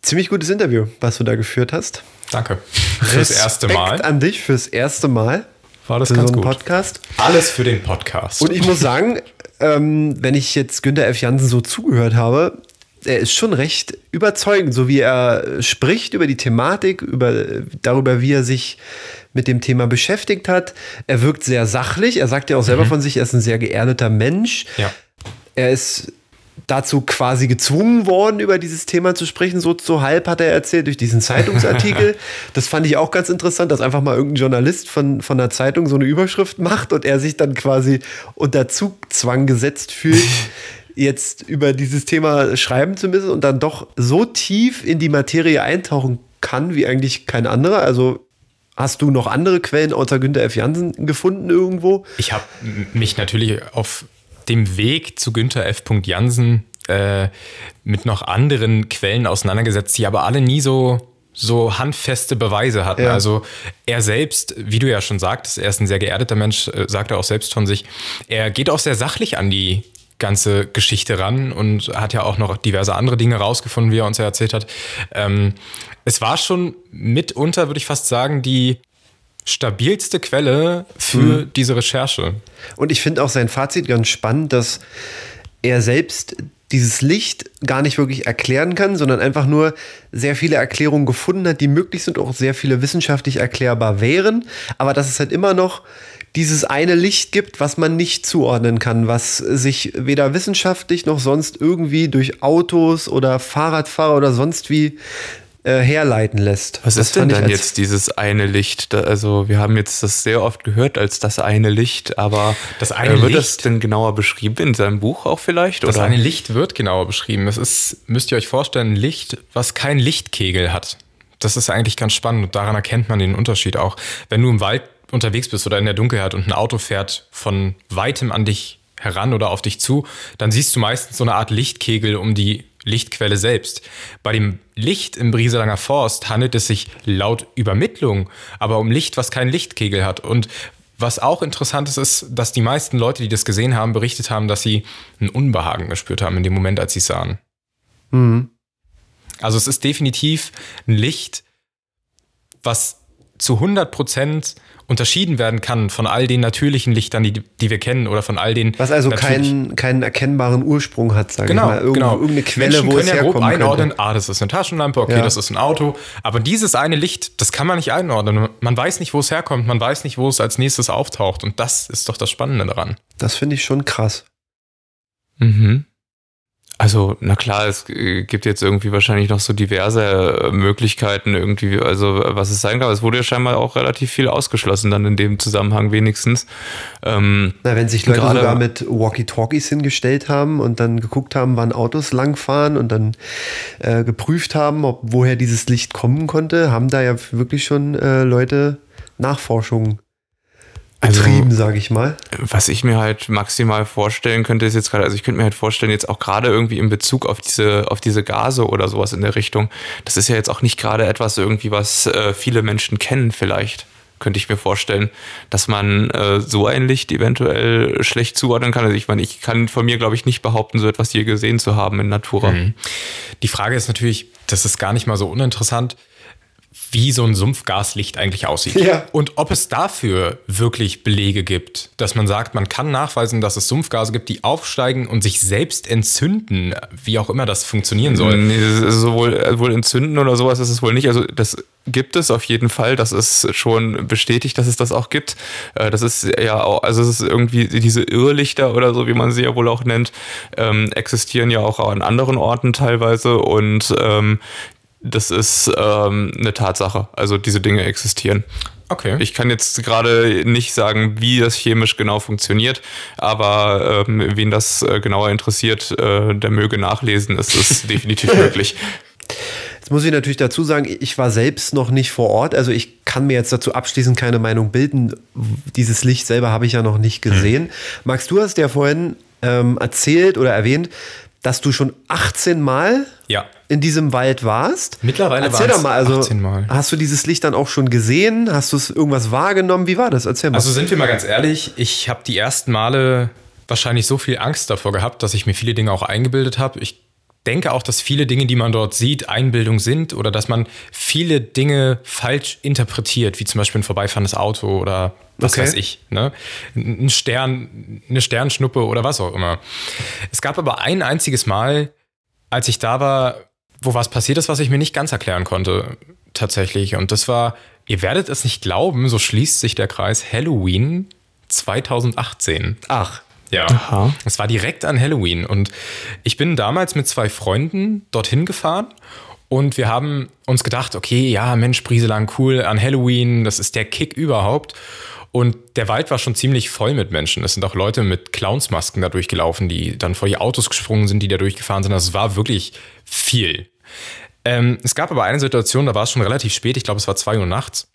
Ziemlich gutes Interview, was du da geführt hast. Danke. Fürs erste Mal. an dich fürs erste Mal. War das ganz so gut. Podcast. Alles für den Podcast. Und ich muss sagen, ähm, wenn ich jetzt Günter F. Jansen so zugehört habe, er ist schon recht überzeugend, so wie er spricht über die Thematik, über, darüber, wie er sich mit dem Thema beschäftigt hat. Er wirkt sehr sachlich. Er sagt ja auch selber mhm. von sich, er ist ein sehr geerdeter Mensch. Ja. Er ist dazu quasi gezwungen worden, über dieses Thema zu sprechen. So, so halb hat er erzählt durch diesen Zeitungsartikel. das fand ich auch ganz interessant, dass einfach mal irgendein Journalist von, von einer Zeitung so eine Überschrift macht und er sich dann quasi unter Zugzwang gesetzt fühlt. jetzt über dieses Thema schreiben zu müssen und dann doch so tief in die Materie eintauchen kann wie eigentlich kein anderer. Also hast du noch andere Quellen außer Günter F. Jansen gefunden irgendwo? Ich habe mich natürlich auf dem Weg zu Günther F. Jansen äh, mit noch anderen Quellen auseinandergesetzt, die aber alle nie so so handfeste Beweise hatten. Ja. Also er selbst, wie du ja schon sagtest, er ist ein sehr geerdeter Mensch, äh, sagt er auch selbst von sich. Er geht auch sehr sachlich an die ganze Geschichte ran und hat ja auch noch diverse andere Dinge rausgefunden, wie er uns ja erzählt hat. Ähm, es war schon mitunter, würde ich fast sagen, die stabilste Quelle für mhm. diese Recherche. Und ich finde auch sein Fazit ganz spannend, dass er selbst dieses Licht gar nicht wirklich erklären kann, sondern einfach nur sehr viele Erklärungen gefunden hat, die möglich sind, auch sehr viele wissenschaftlich erklärbar wären, aber dass es halt immer noch dieses eine Licht gibt, was man nicht zuordnen kann, was sich weder wissenschaftlich noch sonst irgendwie durch Autos oder Fahrradfahrer oder sonst wie äh, herleiten lässt. Was das ist denn dann jetzt dieses eine Licht? Da, also wir haben jetzt das sehr oft gehört als das eine Licht, aber das eine äh, wird Licht, das denn genauer beschrieben in seinem Buch auch vielleicht? Das oder? eine Licht wird genauer beschrieben. Es ist, müsst ihr euch vorstellen, ein Licht, was kein Lichtkegel hat. Das ist eigentlich ganz spannend und daran erkennt man den Unterschied auch. Wenn du im Wald unterwegs bist oder in der Dunkelheit und ein Auto fährt von weitem an dich heran oder auf dich zu, dann siehst du meistens so eine Art Lichtkegel um die Lichtquelle selbst. Bei dem Licht im Brieselanger Forst handelt es sich laut Übermittlung aber um Licht, was keinen Lichtkegel hat. Und was auch interessant ist, ist, dass die meisten Leute, die das gesehen haben, berichtet haben, dass sie ein Unbehagen gespürt haben in dem Moment, als sie es sahen. Mhm. Also es ist definitiv ein Licht, was zu 100 Prozent unterschieden werden kann von all den natürlichen Lichtern, die, die wir kennen oder von all den. Was also keinen, keinen erkennbaren Ursprung hat, sage genau, ich mal. Irgend, genau. Irgendeine Quelle, Menschen wo können es ja grob einordnen, könnte. ah, das ist eine Taschenlampe, okay, ja. das ist ein Auto. Aber dieses eine Licht, das kann man nicht einordnen. Man weiß nicht, wo es herkommt, man weiß nicht, wo es als nächstes auftaucht. Und das ist doch das Spannende daran. Das finde ich schon krass. Mhm. Also, na klar, es gibt jetzt irgendwie wahrscheinlich noch so diverse äh, Möglichkeiten irgendwie, also was es sein kann. Es wurde ja scheinbar auch relativ viel ausgeschlossen dann in dem Zusammenhang wenigstens. Ähm, na, wenn sich Leute sogar mit Walkie-Talkies hingestellt haben und dann geguckt haben, wann Autos langfahren und dann äh, geprüft haben, ob woher dieses Licht kommen konnte, haben da ja wirklich schon äh, Leute Nachforschungen betrieben, also, sage ich mal. Was ich mir halt maximal vorstellen könnte, ist jetzt gerade, also ich könnte mir halt vorstellen, jetzt auch gerade irgendwie in Bezug auf diese, auf diese Gase oder sowas in der Richtung, das ist ja jetzt auch nicht gerade etwas irgendwie, was äh, viele Menschen kennen vielleicht könnte ich mir vorstellen, dass man äh, so ein Licht eventuell schlecht zuordnen kann. Also ich meine, ich kann von mir, glaube ich, nicht behaupten, so etwas hier gesehen zu haben in Natura. Mhm. Die Frage ist natürlich, das ist gar nicht mal so uninteressant wie so ein Sumpfgaslicht eigentlich aussieht. Ja. Und ob es dafür wirklich Belege gibt, dass man sagt, man kann nachweisen, dass es Sumpfgase gibt, die aufsteigen und sich selbst entzünden, wie auch immer das funktionieren soll. Nee, sowohl äh, wohl entzünden oder sowas ist es wohl nicht. Also das gibt es auf jeden Fall. Das ist schon bestätigt, dass es das auch gibt. Äh, das ist ja auch, also es ist irgendwie diese Irrlichter oder so, wie man sie ja wohl auch nennt, ähm, existieren ja auch an anderen Orten teilweise und ähm, das ist ähm, eine Tatsache. Also diese Dinge existieren. Okay. Ich kann jetzt gerade nicht sagen, wie das chemisch genau funktioniert, aber ähm, wen das äh, genauer interessiert, äh, der möge nachlesen. Es ist definitiv möglich. Jetzt muss ich natürlich dazu sagen, ich war selbst noch nicht vor Ort. Also ich kann mir jetzt dazu abschließend keine Meinung bilden. Dieses Licht selber habe ich ja noch nicht gesehen. Hm. Max, du hast ja vorhin ähm, erzählt oder erwähnt, dass du schon 18 Mal ja. in diesem Wald warst. Mittlerweile Erzähl doch mal, also 18 Mal. hast du dieses Licht dann auch schon gesehen? Hast du es irgendwas wahrgenommen? Wie war das? Erzähl mal. Also sind wir mal ganz ehrlich, ich habe die ersten Male wahrscheinlich so viel Angst davor gehabt, dass ich mir viele Dinge auch eingebildet habe. Ich denke auch, dass viele Dinge, die man dort sieht, Einbildung sind oder dass man viele Dinge falsch interpretiert, wie zum Beispiel ein vorbeifahrendes Auto oder was okay. weiß ich, ne? Ein Stern, eine Sternschnuppe oder was auch immer. Es gab aber ein einziges Mal, als ich da war, wo was passiert ist, was ich mir nicht ganz erklären konnte, tatsächlich. Und das war, ihr werdet es nicht glauben, so schließt sich der Kreis Halloween 2018. Ach. Ja. Aha. Es war direkt an Halloween und ich bin damals mit zwei Freunden dorthin gefahren und wir haben uns gedacht, okay, ja, Mensch, Brieselang, cool, an Halloween, das ist der Kick überhaupt. Und der Wald war schon ziemlich voll mit Menschen. Es sind auch Leute mit Clownsmasken da durchgelaufen, die dann vor die Autos gesprungen sind, die da durchgefahren sind. Das war wirklich viel. Ähm, es gab aber eine Situation, da war es schon relativ spät, ich glaube, es war zwei Uhr nachts.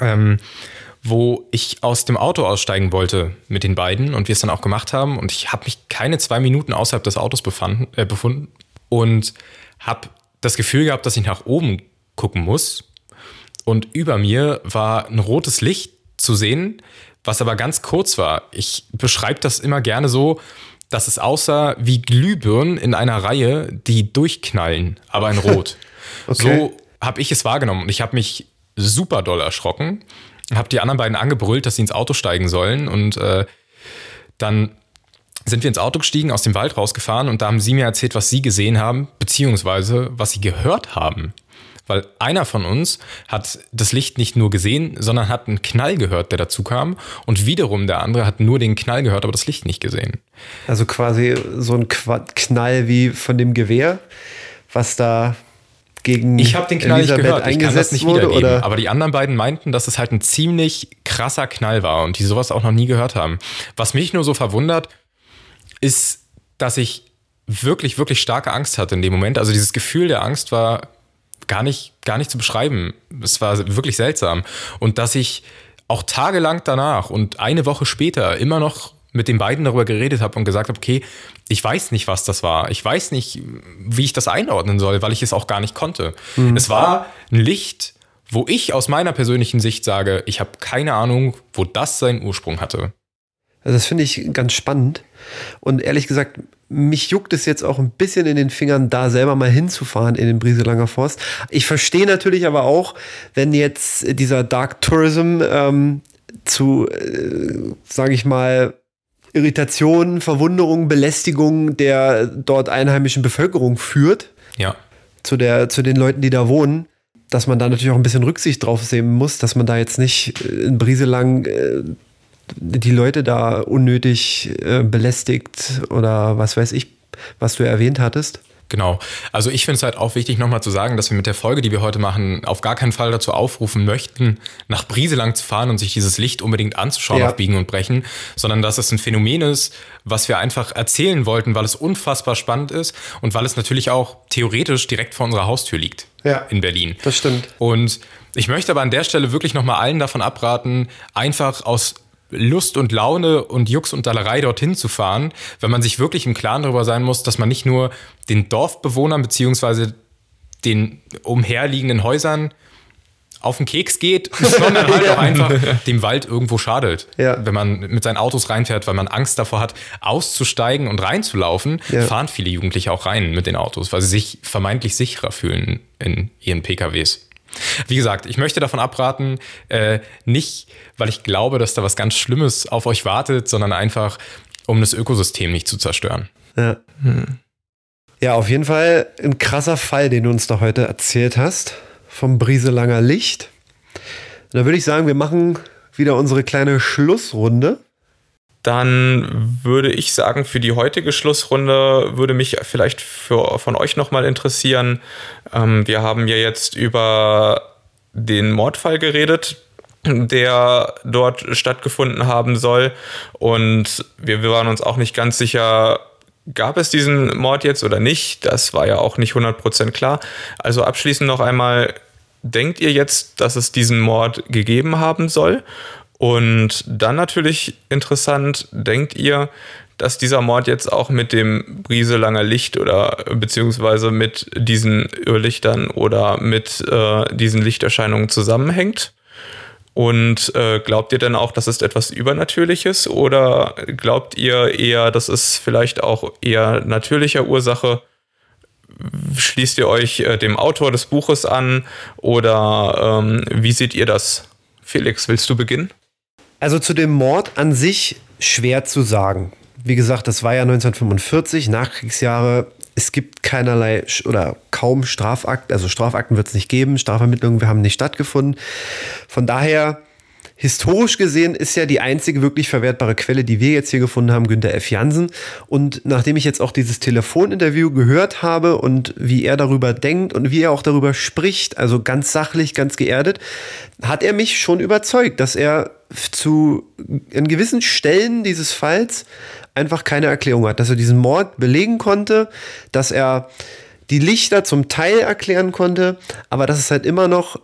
Ähm, wo ich aus dem Auto aussteigen wollte mit den beiden und wir es dann auch gemacht haben. Und ich habe mich keine zwei Minuten außerhalb des Autos befanden, äh, befunden und habe das Gefühl gehabt, dass ich nach oben gucken muss. Und über mir war ein rotes Licht zu sehen, was aber ganz kurz war. Ich beschreibe das immer gerne so, dass es aussah wie Glühbirnen in einer Reihe, die durchknallen, aber in Rot. okay. So habe ich es wahrgenommen und ich habe mich super doll erschrocken habe die anderen beiden angebrüllt, dass sie ins Auto steigen sollen und äh, dann sind wir ins Auto gestiegen, aus dem Wald rausgefahren und da haben sie mir erzählt, was sie gesehen haben, beziehungsweise was sie gehört haben. Weil einer von uns hat das Licht nicht nur gesehen, sondern hat einen Knall gehört, der dazu kam. Und wiederum der andere hat nur den Knall gehört, aber das Licht nicht gesehen. Also quasi so ein Knall wie von dem Gewehr, was da gegen Ich habe den Knall Elisabeth nicht gehört, ich kann das nicht wurde, Oder? Aber die anderen beiden meinten, dass es halt ein ziemlich krasser Knall war und die sowas auch noch nie gehört haben. Was mich nur so verwundert, ist, dass ich wirklich, wirklich starke Angst hatte in dem Moment. Also dieses Gefühl der Angst war gar nicht, gar nicht zu beschreiben. Es war wirklich seltsam. Und dass ich auch tagelang danach und eine Woche später immer noch mit den beiden darüber geredet habe und gesagt habe, okay, ich weiß nicht, was das war. Ich weiß nicht, wie ich das einordnen soll, weil ich es auch gar nicht konnte. Mhm. Es war ein Licht, wo ich aus meiner persönlichen Sicht sage, ich habe keine Ahnung, wo das seinen Ursprung hatte. Also das finde ich ganz spannend. Und ehrlich gesagt, mich juckt es jetzt auch ein bisschen in den Fingern, da selber mal hinzufahren in den Brieselanger Forst. Ich verstehe natürlich aber auch, wenn jetzt dieser Dark Tourism ähm, zu, äh, sage ich mal, Irritation, Verwunderung, Belästigung der dort einheimischen Bevölkerung führt. Ja. Zu, der, zu den Leuten, die da wohnen. Dass man da natürlich auch ein bisschen Rücksicht drauf nehmen muss, dass man da jetzt nicht äh, in Brieselang äh, die Leute da unnötig äh, belästigt oder was weiß ich, was du erwähnt hattest. Genau. Also ich finde es halt auch wichtig, nochmal zu sagen, dass wir mit der Folge, die wir heute machen, auf gar keinen Fall dazu aufrufen möchten, nach Brieselang zu fahren und sich dieses Licht unbedingt anzuschauen ja. auf Biegen und Brechen, sondern dass es ein Phänomen ist, was wir einfach erzählen wollten, weil es unfassbar spannend ist und weil es natürlich auch theoretisch direkt vor unserer Haustür liegt. Ja. In Berlin. Das stimmt. Und ich möchte aber an der Stelle wirklich nochmal allen davon abraten, einfach aus Lust und Laune und Jux und Dallerei dorthin zu fahren, wenn man sich wirklich im Klaren darüber sein muss, dass man nicht nur den Dorfbewohnern beziehungsweise den umherliegenden Häusern auf den Keks geht, sondern halt auch einfach dem Wald irgendwo schadet. Ja. Wenn man mit seinen Autos reinfährt, weil man Angst davor hat, auszusteigen und reinzulaufen, ja. fahren viele Jugendliche auch rein mit den Autos, weil sie sich vermeintlich sicherer fühlen in ihren PKWs. Wie gesagt, ich möchte davon abraten, äh, nicht, weil ich glaube, dass da was ganz Schlimmes auf euch wartet, sondern einfach, um das Ökosystem nicht zu zerstören. Ja. Hm. Ja, auf jeden Fall ein krasser Fall, den du uns da heute erzählt hast, vom Brieselanger Licht. Da würde ich sagen, wir machen wieder unsere kleine Schlussrunde dann würde ich sagen, für die heutige Schlussrunde würde mich vielleicht für, von euch nochmal interessieren. Ähm, wir haben ja jetzt über den Mordfall geredet, der dort stattgefunden haben soll. Und wir, wir waren uns auch nicht ganz sicher, gab es diesen Mord jetzt oder nicht? Das war ja auch nicht 100% klar. Also abschließend noch einmal, denkt ihr jetzt, dass es diesen Mord gegeben haben soll? Und dann natürlich interessant, denkt ihr, dass dieser Mord jetzt auch mit dem Brieselanger Licht oder beziehungsweise mit diesen Irrlichtern oder mit äh, diesen Lichterscheinungen zusammenhängt? Und äh, glaubt ihr denn auch, das ist etwas Übernatürliches oder glaubt ihr eher, das ist vielleicht auch eher natürlicher Ursache? Schließt ihr euch äh, dem Autor des Buches an oder ähm, wie seht ihr das? Felix, willst du beginnen? Also zu dem Mord an sich schwer zu sagen. Wie gesagt, das war ja 1945, Nachkriegsjahre. Es gibt keinerlei oder kaum Strafakten, also Strafakten wird es nicht geben, Strafvermittlungen haben nicht stattgefunden. Von daher, historisch gesehen, ist ja die einzige wirklich verwertbare Quelle, die wir jetzt hier gefunden haben, Günter F. Jansen. Und nachdem ich jetzt auch dieses Telefoninterview gehört habe und wie er darüber denkt und wie er auch darüber spricht, also ganz sachlich, ganz geerdet, hat er mich schon überzeugt, dass er zu in gewissen Stellen dieses Falls einfach keine Erklärung hat, dass er diesen Mord belegen konnte, dass er die Lichter zum Teil erklären konnte, aber dass es halt immer noch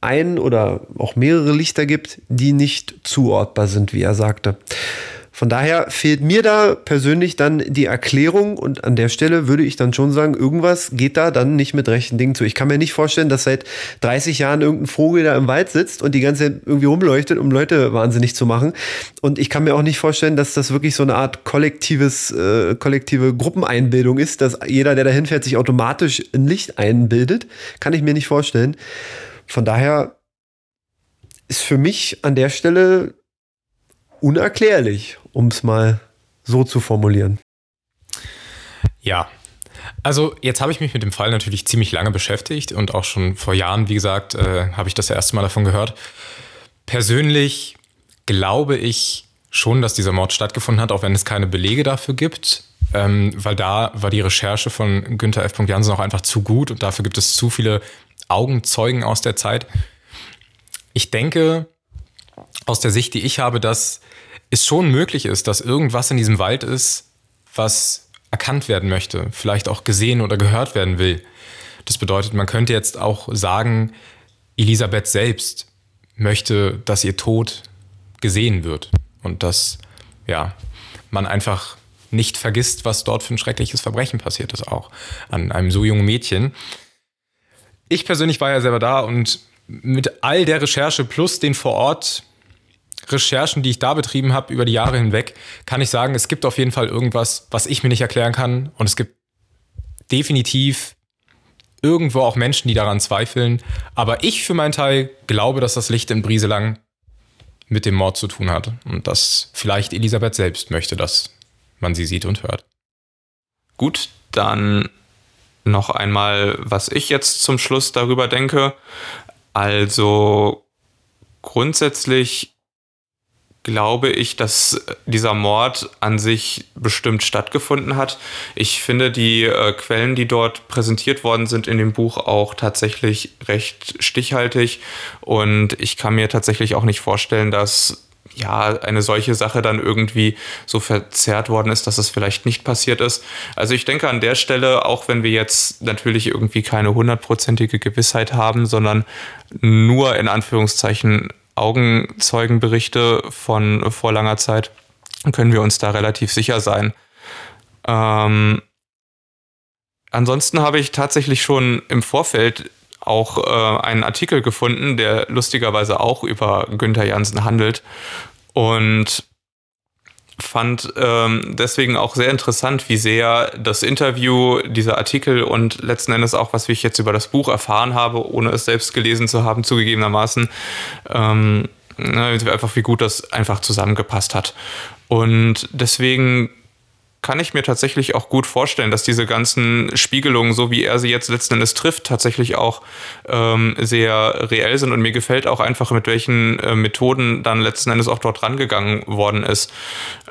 ein oder auch mehrere Lichter gibt, die nicht zuortbar sind, wie er sagte. Von daher fehlt mir da persönlich dann die Erklärung und an der Stelle würde ich dann schon sagen, irgendwas geht da dann nicht mit rechten Dingen zu. Ich kann mir nicht vorstellen, dass seit 30 Jahren irgendein Vogel da im Wald sitzt und die ganze Zeit irgendwie rumleuchtet, um Leute wahnsinnig zu machen. Und ich kann mir auch nicht vorstellen, dass das wirklich so eine Art kollektives, äh, kollektive Gruppeneinbildung ist, dass jeder, der da hinfährt, sich automatisch ein Licht einbildet. Kann ich mir nicht vorstellen. Von daher ist für mich an der Stelle unerklärlich, um es mal so zu formulieren. Ja, also jetzt habe ich mich mit dem Fall natürlich ziemlich lange beschäftigt und auch schon vor Jahren, wie gesagt, äh, habe ich das erste Mal davon gehört. Persönlich glaube ich schon, dass dieser Mord stattgefunden hat, auch wenn es keine Belege dafür gibt, ähm, weil da war die Recherche von Günther F. Jansen auch einfach zu gut und dafür gibt es zu viele Augenzeugen aus der Zeit. Ich denke, aus der Sicht, die ich habe, dass es schon möglich ist, dass irgendwas in diesem Wald ist, was erkannt werden möchte, vielleicht auch gesehen oder gehört werden will. Das bedeutet, man könnte jetzt auch sagen, Elisabeth selbst möchte, dass ihr Tod gesehen wird und dass ja, man einfach nicht vergisst, was dort für ein schreckliches Verbrechen passiert ist, auch an einem so jungen Mädchen. Ich persönlich war ja selber da und mit all der Recherche plus den vor Ort Recherchen, die ich da betrieben habe über die Jahre hinweg, kann ich sagen, es gibt auf jeden Fall irgendwas, was ich mir nicht erklären kann. Und es gibt definitiv irgendwo auch Menschen, die daran zweifeln. Aber ich für meinen Teil glaube, dass das Licht in Brieselang mit dem Mord zu tun hat. Und dass vielleicht Elisabeth selbst möchte, dass man sie sieht und hört. Gut, dann noch einmal, was ich jetzt zum Schluss darüber denke. Also grundsätzlich glaube ich, dass dieser Mord an sich bestimmt stattgefunden hat. Ich finde die äh, Quellen, die dort präsentiert worden sind in dem Buch, auch tatsächlich recht stichhaltig. Und ich kann mir tatsächlich auch nicht vorstellen, dass ja, eine solche Sache dann irgendwie so verzerrt worden ist, dass es vielleicht nicht passiert ist. Also ich denke an der Stelle, auch wenn wir jetzt natürlich irgendwie keine hundertprozentige Gewissheit haben, sondern nur in Anführungszeichen Augenzeugenberichte von vor langer Zeit, können wir uns da relativ sicher sein. Ähm, ansonsten habe ich tatsächlich schon im Vorfeld auch äh, einen Artikel gefunden, der lustigerweise auch über Günther Jansen handelt und fand ähm, deswegen auch sehr interessant, wie sehr das Interview, dieser Artikel und letzten Endes auch, was ich jetzt über das Buch erfahren habe, ohne es selbst gelesen zu haben, zugegebenermaßen, ähm, ne, einfach wie gut das einfach zusammengepasst hat. Und deswegen kann ich mir tatsächlich auch gut vorstellen, dass diese ganzen Spiegelungen, so wie er sie jetzt letzten Endes trifft, tatsächlich auch ähm, sehr reell sind. Und mir gefällt auch einfach, mit welchen äh, Methoden dann letzten Endes auch dort rangegangen worden ist.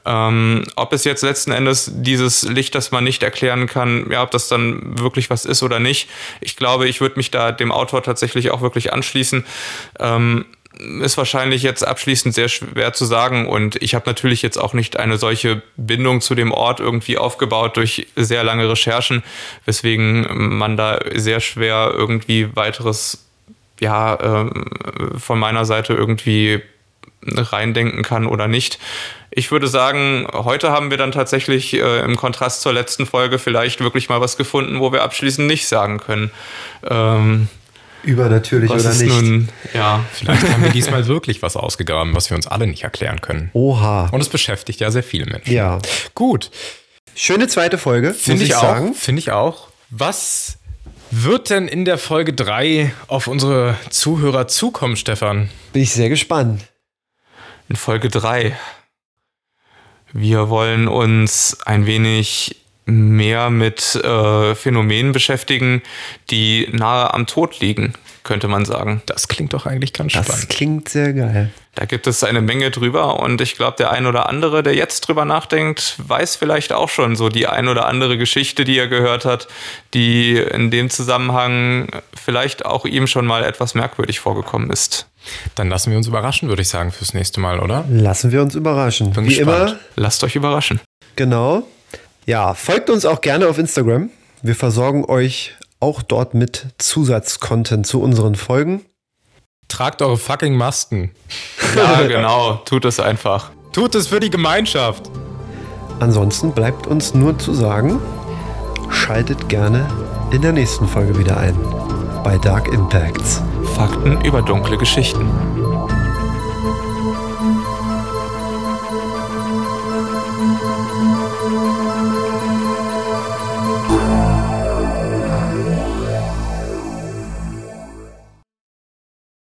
Ähm, ob es jetzt letzten Endes dieses Licht, das man nicht erklären kann, ja, ob das dann wirklich was ist oder nicht. Ich glaube, ich würde mich da dem Autor tatsächlich auch wirklich anschließen. Ähm, ist wahrscheinlich jetzt abschließend sehr schwer zu sagen und ich habe natürlich jetzt auch nicht eine solche Bindung zu dem Ort irgendwie aufgebaut durch sehr lange Recherchen, weswegen man da sehr schwer irgendwie weiteres, ja, äh, von meiner Seite irgendwie reindenken kann oder nicht. Ich würde sagen, heute haben wir dann tatsächlich äh, im Kontrast zur letzten Folge vielleicht wirklich mal was gefunden, wo wir abschließend nicht sagen können. Ähm, Übernatürlich oder nicht. Nun, ja, Vielleicht haben wir diesmal wirklich was ausgegraben, was wir uns alle nicht erklären können. Oha. Und es beschäftigt ja sehr viele Menschen. Ja. Gut. Schöne zweite Folge, Finde ich, ich, auch. Finde ich auch. Was wird denn in der Folge 3 auf unsere Zuhörer zukommen, Stefan? Bin ich sehr gespannt. In Folge 3. Wir wollen uns ein wenig mehr mit äh, Phänomenen beschäftigen, die nahe am Tod liegen, könnte man sagen. Das klingt doch eigentlich ganz Das spannend. klingt sehr geil. Da gibt es eine Menge drüber und ich glaube, der ein oder andere, der jetzt drüber nachdenkt, weiß vielleicht auch schon so die ein oder andere Geschichte, die er gehört hat, die in dem Zusammenhang vielleicht auch ihm schon mal etwas merkwürdig vorgekommen ist. Dann lassen wir uns überraschen, würde ich sagen, fürs nächste Mal, oder? Lassen wir uns überraschen. Bin Wie gespannt. immer, Lasst euch überraschen. genau. Ja, folgt uns auch gerne auf Instagram. Wir versorgen euch auch dort mit Zusatzcontent zu unseren Folgen. Tragt eure fucking Masken. Ja, genau. Tut es einfach. Tut es für die Gemeinschaft. Ansonsten bleibt uns nur zu sagen, schaltet gerne in der nächsten Folge wieder ein bei Dark Impacts. Fakten über dunkle Geschichten.